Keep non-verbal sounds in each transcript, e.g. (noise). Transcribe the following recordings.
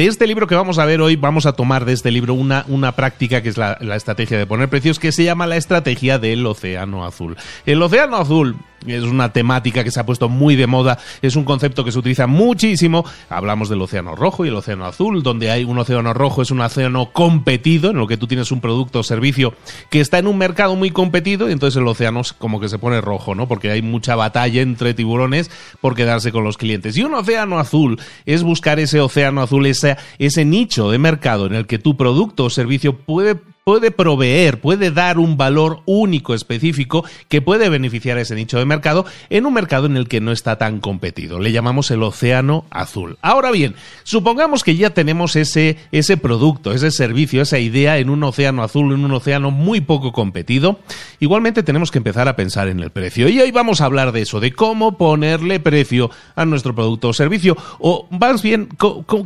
De este libro que vamos a ver hoy, vamos a tomar de este libro una, una práctica que es la, la estrategia de poner precios, que se llama la estrategia del océano azul. El océano azul es una temática que se ha puesto muy de moda, es un concepto que se utiliza muchísimo. Hablamos del océano rojo y el océano azul, donde hay un océano rojo es un océano competido, en lo que tú tienes un producto o servicio que está en un mercado muy competido y entonces el océano como que se pone rojo, ¿no? Porque hay mucha batalla entre tiburones por quedarse con los clientes. Y un océano azul es buscar ese océano azul, ese, ese nicho de mercado en el que tu producto o servicio puede puede proveer, puede dar un valor único, específico, que puede beneficiar a ese nicho de mercado en un mercado en el que no está tan competido. Le llamamos el océano azul. Ahora bien, supongamos que ya tenemos ese, ese producto, ese servicio, esa idea en un océano azul, en un océano muy poco competido. Igualmente tenemos que empezar a pensar en el precio. Y hoy vamos a hablar de eso, de cómo ponerle precio a nuestro producto o servicio. O más bien,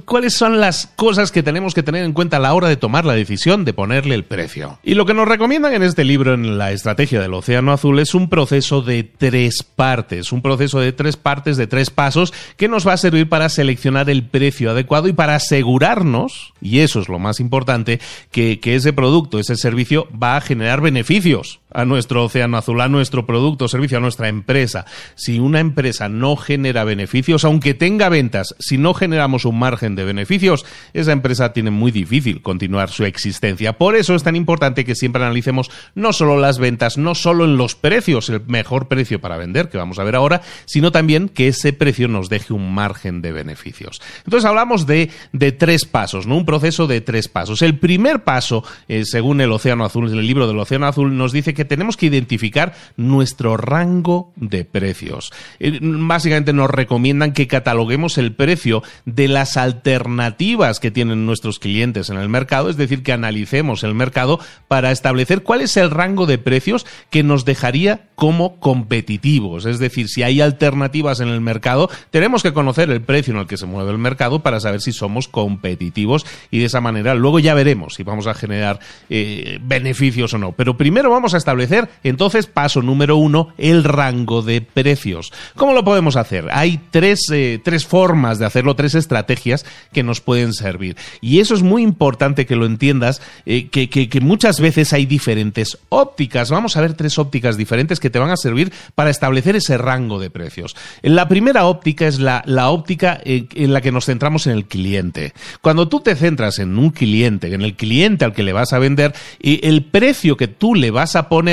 cuáles son las cosas que tenemos que tener en cuenta a la hora de tomar la decisión de ponerle el precio. Y lo que nos recomiendan en este libro, en la estrategia del Océano Azul, es un proceso de tres partes, un proceso de tres partes, de tres pasos, que nos va a servir para seleccionar el precio adecuado y para asegurarnos, y eso es lo más importante, que, ese producto, ese servicio va a generar beneficios a nuestro océano azul, a nuestro producto servicio, a nuestra empresa. Si una empresa no genera beneficios, aunque tenga ventas, si no generamos un margen de beneficios, esa empresa tiene muy difícil continuar su existencia. Por eso es tan importante que siempre analicemos no solo las ventas, no solo en los precios, el mejor precio para vender, que vamos a ver ahora, sino también que ese precio nos deje un margen de beneficios. Entonces hablamos de, de tres pasos, ¿no? Un proceso de tres pasos. El primer paso, eh, según el Océano Azul, el libro del Océano Azul, nos dice que tenemos que identificar nuestro rango de precios. Eh, básicamente nos recomiendan que cataloguemos el precio de las alternativas que tienen nuestros clientes en el mercado, es decir, que analicemos el mercado para establecer cuál es el rango de precios que nos dejaría como competitivos. Es decir, si hay alternativas en el mercado, tenemos que conocer el precio en el que se mueve el mercado para saber si somos competitivos y de esa manera luego ya veremos si vamos a generar eh, beneficios o no. Pero primero vamos a establecer entonces, paso número uno, el rango de precios. ¿Cómo lo podemos hacer? Hay tres, eh, tres formas de hacerlo, tres estrategias que nos pueden servir. Y eso es muy importante que lo entiendas, eh, que, que, muchas veces hay diferentes ópticas. Vamos a ver tres ópticas diferentes que te van a servir para establecer ese rango de precios. La primera óptica es la, la óptica en, en la que nos centramos en el cliente. Cuando tú te centras en un cliente, en el cliente al que le vas a vender, y el precio que tú le vas a poner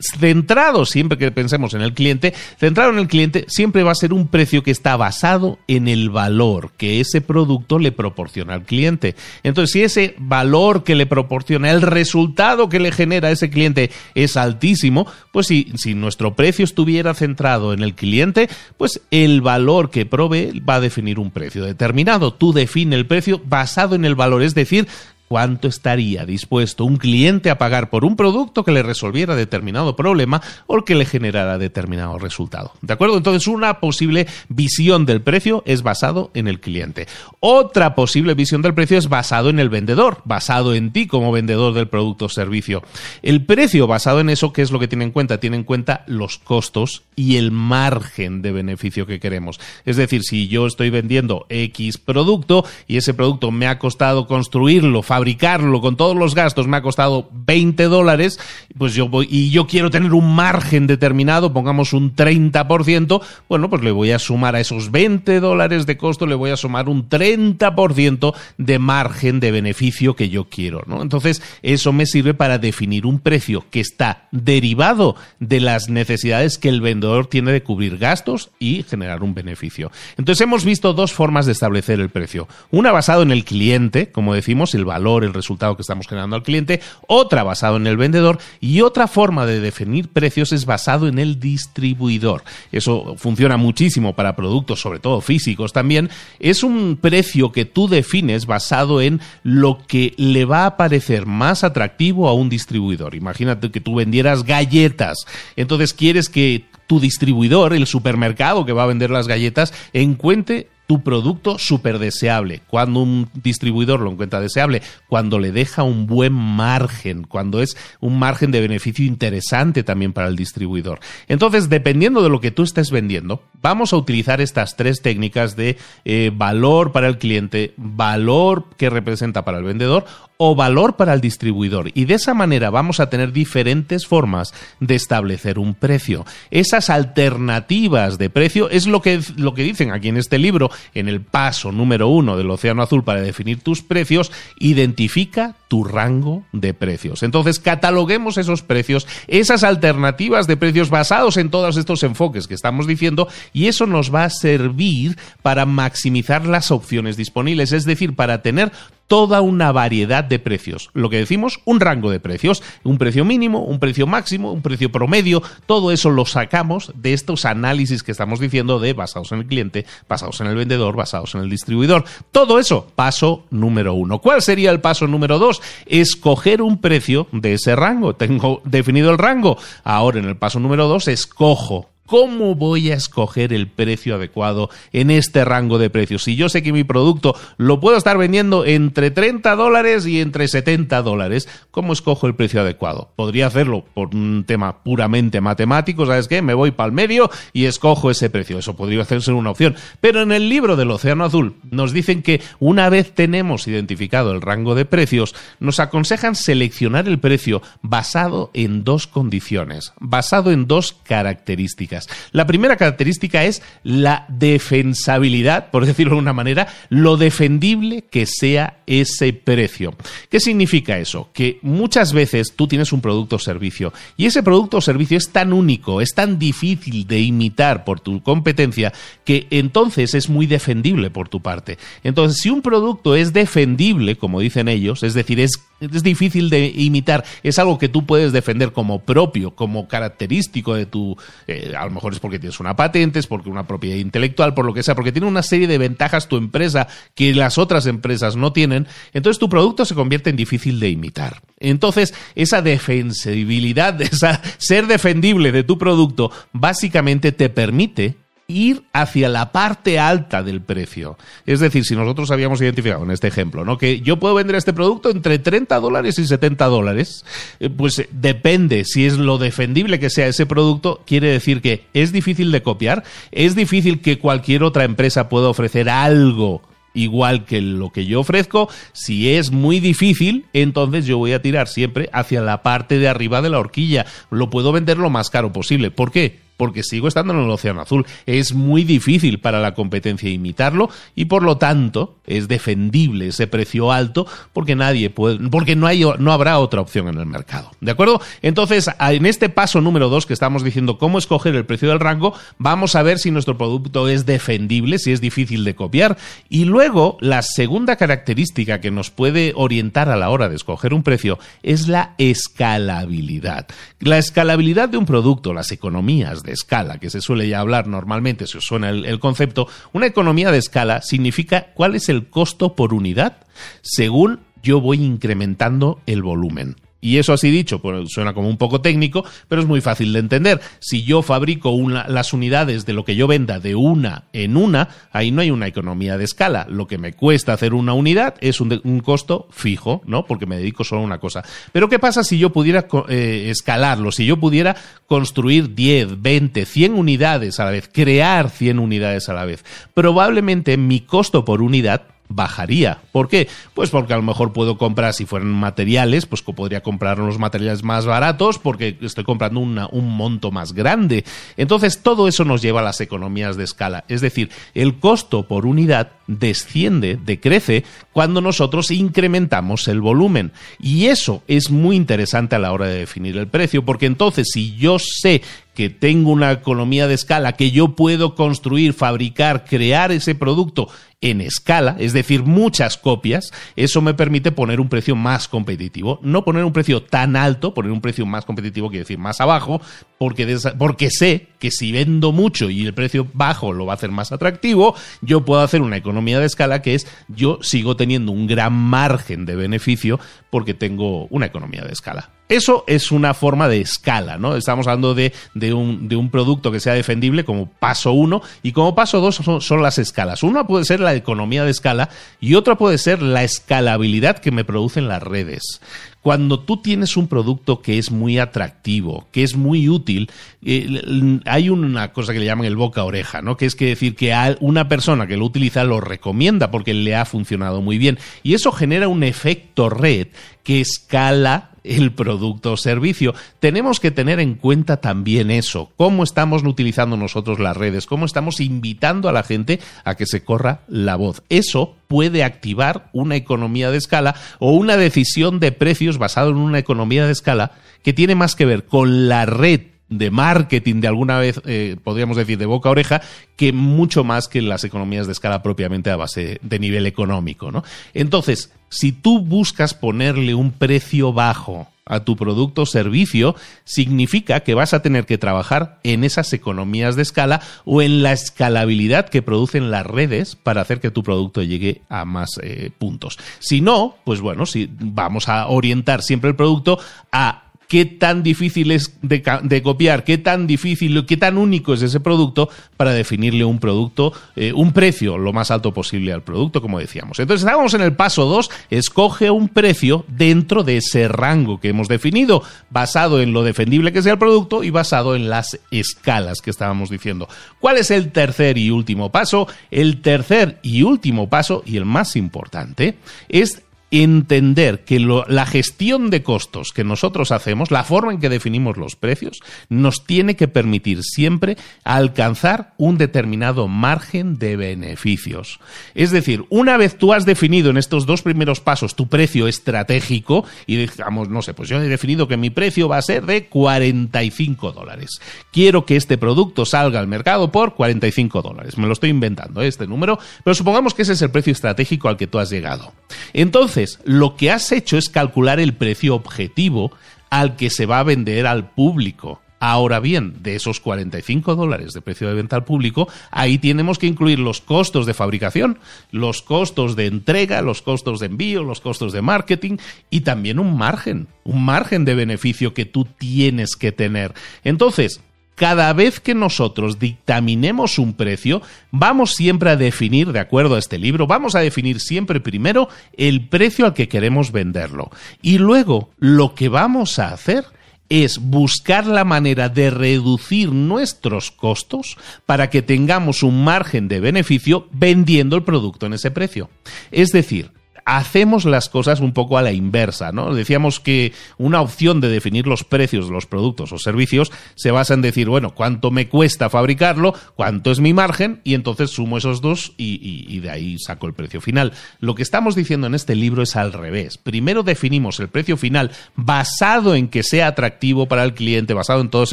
centrado, siempre que pensemos en el cliente, centrado en el cliente siempre va a ser un precio que está basado en el valor que ese producto le proporciona al cliente. Entonces, si ese valor que le proporciona, el resultado que le genera ese cliente es altísimo, pues si, si nuestro precio estuviera centrado en el cliente, pues el valor que provee va a definir un precio determinado. Tú define el precio basado en el valor, es decir, cuánto estaría dispuesto un cliente a pagar por un producto que le resolviera determinado problema o que le generara determinado resultado. ¿De acuerdo? Entonces, una posible visión del precio es basado en el cliente. Otra posible visión del precio es basado en el vendedor, basado en ti como vendedor del producto o servicio. El precio basado en eso, ¿qué es lo que tiene en cuenta? Tiene en cuenta los costos y el margen de beneficio que queremos. Es decir, si yo estoy vendiendo X producto y ese producto me ha costado construirlo, fabricarlo con todos los gastos me ha costado 20 dólares, pues yo voy y yo quiero tener un margen determinado, pongamos un 30%, bueno, pues le voy a sumar a esos 20 dólares de costo, le voy a sumar un 30% de margen de beneficio que yo quiero, ¿no? Entonces, eso me sirve para definir un precio que está derivado de las necesidades que el vendedor tiene de cubrir gastos y generar un beneficio. Entonces, hemos visto dos formas de establecer el precio. Una basado en el cliente, como decimos, el valor el resultado que estamos generando al cliente, otra basado en el vendedor y otra forma de definir precios es basado en el distribuidor. Eso funciona muchísimo para productos, sobre todo físicos también. Es un precio que tú defines basado en lo que le va a parecer más atractivo a un distribuidor. Imagínate que tú vendieras galletas, entonces quieres que tu distribuidor, el supermercado que va a vender las galletas, encuentre tu producto súper deseable. Cuando un distribuidor lo encuentra deseable, cuando le deja un buen margen, cuando es un margen de beneficio interesante también para el distribuidor. Entonces, dependiendo de lo que tú estés vendiendo, vamos a utilizar estas tres técnicas de eh, valor para el cliente, valor que representa para el vendedor o valor para el distribuidor. Y de esa manera vamos a tener diferentes formas de establecer un precio. Esas alternativas de precio es lo que, lo que dicen aquí en este libro, en el paso número uno del Océano Azul para definir tus precios, identifica tu rango de precios. Entonces, cataloguemos esos precios, esas alternativas de precios basados en todos estos enfoques que estamos diciendo, y eso nos va a servir para maximizar las opciones disponibles, es decir, para tener toda una variedad de precios. Lo que decimos, un rango de precios, un precio mínimo, un precio máximo, un precio promedio, todo eso lo sacamos de estos análisis que estamos diciendo de basados en el cliente, basados en el vendedor, basados en el distribuidor. Todo eso, paso número uno. ¿Cuál sería el paso número dos? Escoger un precio de ese rango. Tengo definido el rango. Ahora en el paso número dos, escojo ¿Cómo voy a escoger el precio adecuado en este rango de precios? Si yo sé que mi producto lo puedo estar vendiendo entre 30 dólares y entre 70 dólares, ¿cómo escojo el precio adecuado? Podría hacerlo por un tema puramente matemático, ¿sabes qué? Me voy para el medio y escojo ese precio. Eso podría ser una opción. Pero en el libro del Océano Azul nos dicen que una vez tenemos identificado el rango de precios, nos aconsejan seleccionar el precio basado en dos condiciones, basado en dos características. La primera característica es la defensabilidad, por (laughs) decirlo de una manera, lo defendible que sea ese precio. ¿Qué significa eso? Que muchas veces tú tienes un producto o servicio y ese producto o servicio es tan único, es tan difícil de imitar por tu competencia que entonces es muy defendible por tu parte. Entonces, si un producto es defendible, como dicen ellos, es decir, es, es difícil de imitar, es algo que tú puedes defender como propio, como característico de tu, eh, a lo mejor es porque tienes una patente, es porque una propiedad intelectual, por lo que sea, porque tiene una serie de ventajas tu empresa que las otras empresas no tienen, entonces tu producto se convierte en difícil de imitar. Entonces, esa defensibilidad, (laughs) esa ser defendible de tu producto, básicamente te permite ir hacia la parte alta del precio. Es decir, si nosotros habíamos identificado en este ejemplo, ¿no? Que yo puedo vender este producto entre 30 dólares y 70 dólares, eh, pues depende si es lo defendible que sea ese producto, quiere decir que es difícil de copiar, es difícil que cualquier otra empresa pueda ofrecer algo igual que lo que yo ofrezco, si es muy difícil, entonces yo voy a tirar siempre hacia la parte de arriba de la horquilla. Lo puedo vender lo más caro posible. ¿Por qué? Porque sigo estando en el Océano Azul. Es muy difícil para la competencia imitarlo y por lo tanto es defendible ese precio alto porque nadie puede, porque no, hay, no habrá otra opción en el mercado. ¿De acuerdo? Entonces, en este paso número dos que estamos diciendo cómo escoger el precio del rango, vamos a ver si nuestro producto es defendible, si es difícil de copiar. Y luego, la segunda característica que nos puede orientar a la hora de escoger un precio es la escalabilidad. La escalabilidad de un producto, las economías de escala, que se suele ya hablar normalmente, si os suena el, el concepto, una economía de escala significa cuál es el costo por unidad según yo voy incrementando el volumen. Y eso así dicho, pues suena como un poco técnico, pero es muy fácil de entender. Si yo fabrico las unidades de lo que yo venda de una en una, ahí no hay una economía de escala. Lo que me cuesta hacer una unidad es un, costo fijo, ¿no? Porque me dedico solo a una cosa. Pero ¿qué pasa si yo pudiera eh, escalarlo? Si yo pudiera construir 10, 20, 100 unidades a la vez, crear 100 unidades a la vez. Probablemente mi costo por unidad bajaría. ¿Por qué? Pues porque a lo mejor puedo comprar, si fueran materiales, pues podría comprar unos materiales más baratos porque estoy comprando un monto más grande. Entonces, todo eso nos lleva a las economías de escala. Es decir, el costo por unidad desciende, decrece, cuando nosotros incrementamos el volumen. Y eso es muy interesante a la hora de definir el precio, porque entonces si yo sé que tengo una economía de escala, que yo puedo construir, fabricar, crear ese producto en escala, es decir, muchas copias, eso me permite poner un precio más competitivo. No poner un precio tan alto, poner un precio más competitivo quiere decir más abajo, porque, porque sé que si vendo mucho y el precio bajo lo va a hacer más atractivo, yo puedo hacer una economía de escala que es yo sigo teniendo un gran margen de beneficio porque tengo una economía de escala. Eso es una forma de escala, ¿no? Estamos hablando de, un, producto que sea defendible como paso uno y como paso dos son, son, las escalas. Una puede ser la economía de escala y otra puede ser la escalabilidad que me producen las redes. Cuando tú tienes un producto que es muy atractivo, que es muy útil, eh, hay una cosa que le llaman el boca oreja, ¿no? Que es que decir que una persona que lo utiliza lo recomienda porque le ha funcionado muy bien. Y eso genera un efecto red que escala el producto o servicio. Tenemos que tener en cuenta también eso, cómo estamos utilizando nosotros las redes, cómo estamos invitando a la gente a que se corra la voz. Eso puede activar una economía de escala o una decisión de precios basado en una economía de escala que tiene más que ver con la red de marketing de alguna vez, eh, podríamos decir, de boca a oreja, que mucho más que las economías de escala propiamente a base de nivel económico. ¿no? Entonces, si tú buscas ponerle un precio bajo a tu producto o servicio, significa que vas a tener que trabajar en esas economías de escala o en la escalabilidad que producen las redes para hacer que tu producto llegue a más eh, puntos. Si no, pues bueno, si vamos a orientar siempre el producto a qué tan difícil es de, copiar, qué tan difícil, qué tan único es ese producto para definirle un producto, eh, un precio lo más alto posible al producto, como decíamos. Entonces, estábamos en el paso 2, escoge un precio dentro de ese rango que hemos definido, basado en lo defendible que sea el producto y basado en las escalas que estábamos diciendo. ¿Cuál es el tercer y último paso? El tercer y último paso, y el más importante, es entender que la gestión de costos que nosotros hacemos, la forma en que definimos los precios, nos tiene que permitir siempre alcanzar un determinado margen de beneficios. Es decir, una vez tú has definido en estos dos primeros pasos tu precio estratégico y digamos, no sé, pues yo he definido que mi precio va a ser de 45 dólares. Quiero que este producto salga al mercado por 45 dólares. Me lo estoy inventando, este número, pero supongamos que ese es el precio estratégico al que tú has llegado. Entonces, lo que has hecho es calcular el precio objetivo al que se va a vender al público. Ahora bien, de esos 45 dólares de precio de venta al público, ahí tenemos que incluir los costos de fabricación, los costos de entrega, los costos de envío, los costos de marketing y también un margen, un margen de beneficio que tú tienes que tener. Entonces, cada vez que nosotros dictaminemos un precio, vamos siempre a definir, de acuerdo a este libro, vamos a definir siempre primero el precio al que queremos venderlo. Y luego lo que vamos a hacer es buscar la manera de reducir nuestros costos para que tengamos un margen de beneficio vendiendo el producto en ese precio. Es decir, hacemos las cosas un poco a la inversa, ¿no? Decíamos que una opción de definir los precios de los productos o servicios se basa en decir, bueno, cuánto me cuesta fabricarlo, cuánto es mi margen, y entonces sumo esos dos y, y de ahí saco el precio final. Lo que estamos diciendo en este libro es al revés. Primero definimos el precio final basado en que sea atractivo para el cliente, basado en todos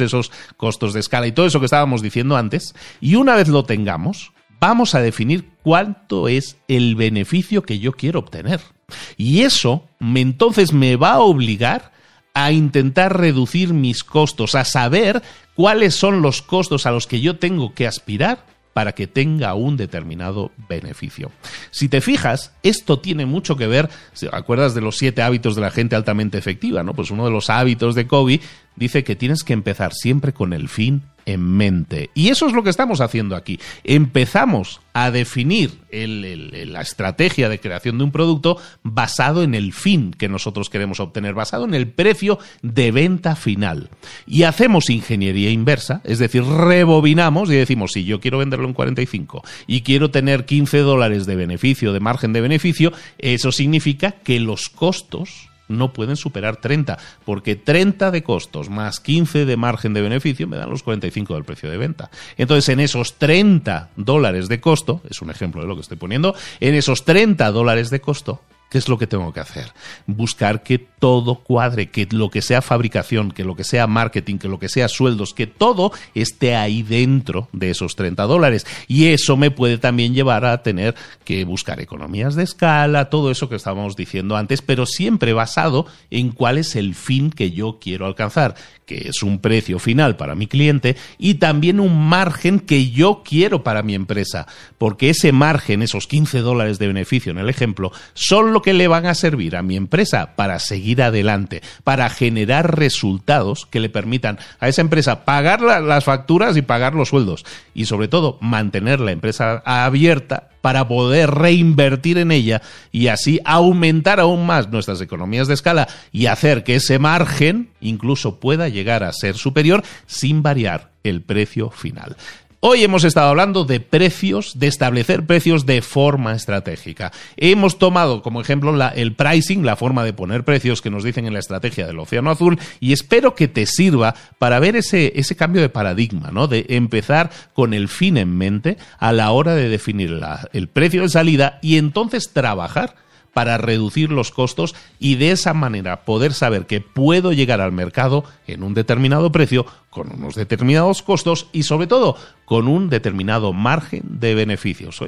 esos costos de escala y todo eso que estábamos diciendo antes, y una vez lo tengamos, vamos a definir cuánto es el beneficio que yo quiero obtener. Y eso entonces me va a obligar a intentar reducir mis costos, a saber cuáles son los costos a los que yo tengo que aspirar para que tenga un determinado beneficio. Si te fijas, esto tiene mucho que ver, ¿acuerdas de los siete hábitos de la gente altamente efectiva? ¿no? Pues uno de los hábitos de Kobe dice que tienes que empezar siempre con el fin en mente. Y eso es lo que estamos haciendo aquí. Empezamos a definir la estrategia de creación de un producto basado en el fin que nosotros queremos obtener, basado en el precio de venta final. Y hacemos ingeniería inversa, es decir, rebobinamos y decimos, si yo quiero venderlo en 45 y quiero tener 15 dólares de beneficio, de margen de beneficio, eso significa que los costos no pueden superar 30, porque 30 de costos más 15 de margen de beneficio me dan los 45 del precio de venta. Entonces, en esos 30 dólares de costo, es un ejemplo de lo que estoy poniendo, en esos 30 dólares de costo, ¿Qué es lo que tengo que hacer? Buscar que todo cuadre, que lo que sea fabricación, que lo que sea marketing, que lo que sea sueldos, que todo esté ahí dentro de esos 30 dólares. Y eso me puede también llevar a tener que buscar economías de escala, todo eso que estábamos diciendo antes, pero siempre basado en cuál es el fin que yo quiero alcanzar que es un precio final para mi cliente, y también un margen que yo quiero para mi empresa, porque ese margen, esos 15 dólares de beneficio en el ejemplo, son lo que le van a servir a mi empresa para seguir adelante, para generar resultados que le permitan a esa empresa pagar las facturas y pagar los sueldos, y sobre todo mantener la empresa abierta para poder reinvertir en ella y así aumentar aún más nuestras economías de escala y hacer que ese margen incluso pueda llegar a ser superior sin variar el precio final. Hoy hemos estado hablando de precios, de establecer precios de forma estratégica. Hemos tomado como ejemplo el pricing, la forma de poner precios que nos dicen en la estrategia del Océano Azul, y espero que te sirva para ver ese, ese cambio de paradigma, ¿no? De empezar con el fin en mente a la hora de definir el precio de salida y entonces trabajar para reducir los costos y de esa manera poder saber que puedo llegar al mercado en un determinado precio, con unos determinados costos y sobre todo con un determinado margen de beneficios.